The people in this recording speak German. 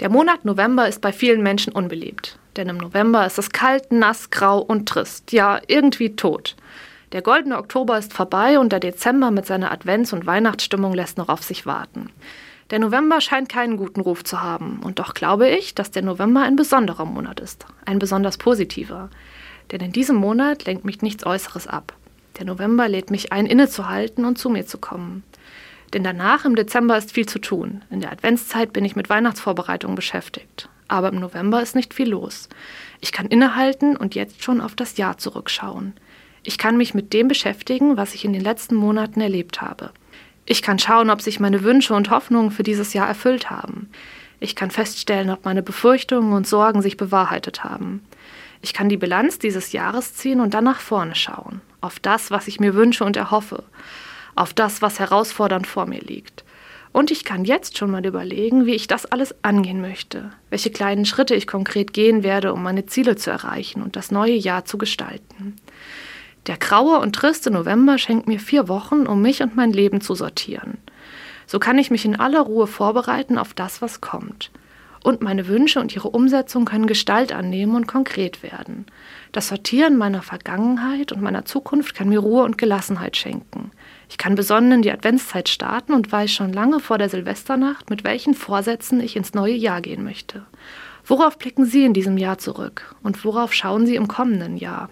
Der Monat November ist bei vielen Menschen unbeliebt. Denn im November ist es kalt, nass, grau und trist. Ja, irgendwie tot. Der goldene Oktober ist vorbei und der Dezember mit seiner Advents- und Weihnachtsstimmung lässt noch auf sich warten. Der November scheint keinen guten Ruf zu haben. Und doch glaube ich, dass der November ein besonderer Monat ist. Ein besonders positiver. Denn in diesem Monat lenkt mich nichts Äußeres ab. Der November lädt mich ein, innezuhalten und zu mir zu kommen. Denn danach im Dezember ist viel zu tun. In der Adventszeit bin ich mit Weihnachtsvorbereitungen beschäftigt. Aber im November ist nicht viel los. Ich kann innehalten und jetzt schon auf das Jahr zurückschauen. Ich kann mich mit dem beschäftigen, was ich in den letzten Monaten erlebt habe. Ich kann schauen, ob sich meine Wünsche und Hoffnungen für dieses Jahr erfüllt haben. Ich kann feststellen, ob meine Befürchtungen und Sorgen sich bewahrheitet haben. Ich kann die Bilanz dieses Jahres ziehen und dann nach vorne schauen, auf das, was ich mir wünsche und erhoffe, auf das, was herausfordernd vor mir liegt. Und ich kann jetzt schon mal überlegen, wie ich das alles angehen möchte, welche kleinen Schritte ich konkret gehen werde, um meine Ziele zu erreichen und das neue Jahr zu gestalten. Der graue und triste November schenkt mir vier Wochen, um mich und mein Leben zu sortieren. So kann ich mich in aller Ruhe vorbereiten auf das, was kommt. Und meine Wünsche und ihre Umsetzung können Gestalt annehmen und konkret werden. Das Sortieren meiner Vergangenheit und meiner Zukunft kann mir Ruhe und Gelassenheit schenken. Ich kann besonnen in die Adventszeit starten und weiß schon lange vor der Silvesternacht, mit welchen Vorsätzen ich ins neue Jahr gehen möchte. Worauf blicken Sie in diesem Jahr zurück und worauf schauen Sie im kommenden Jahr?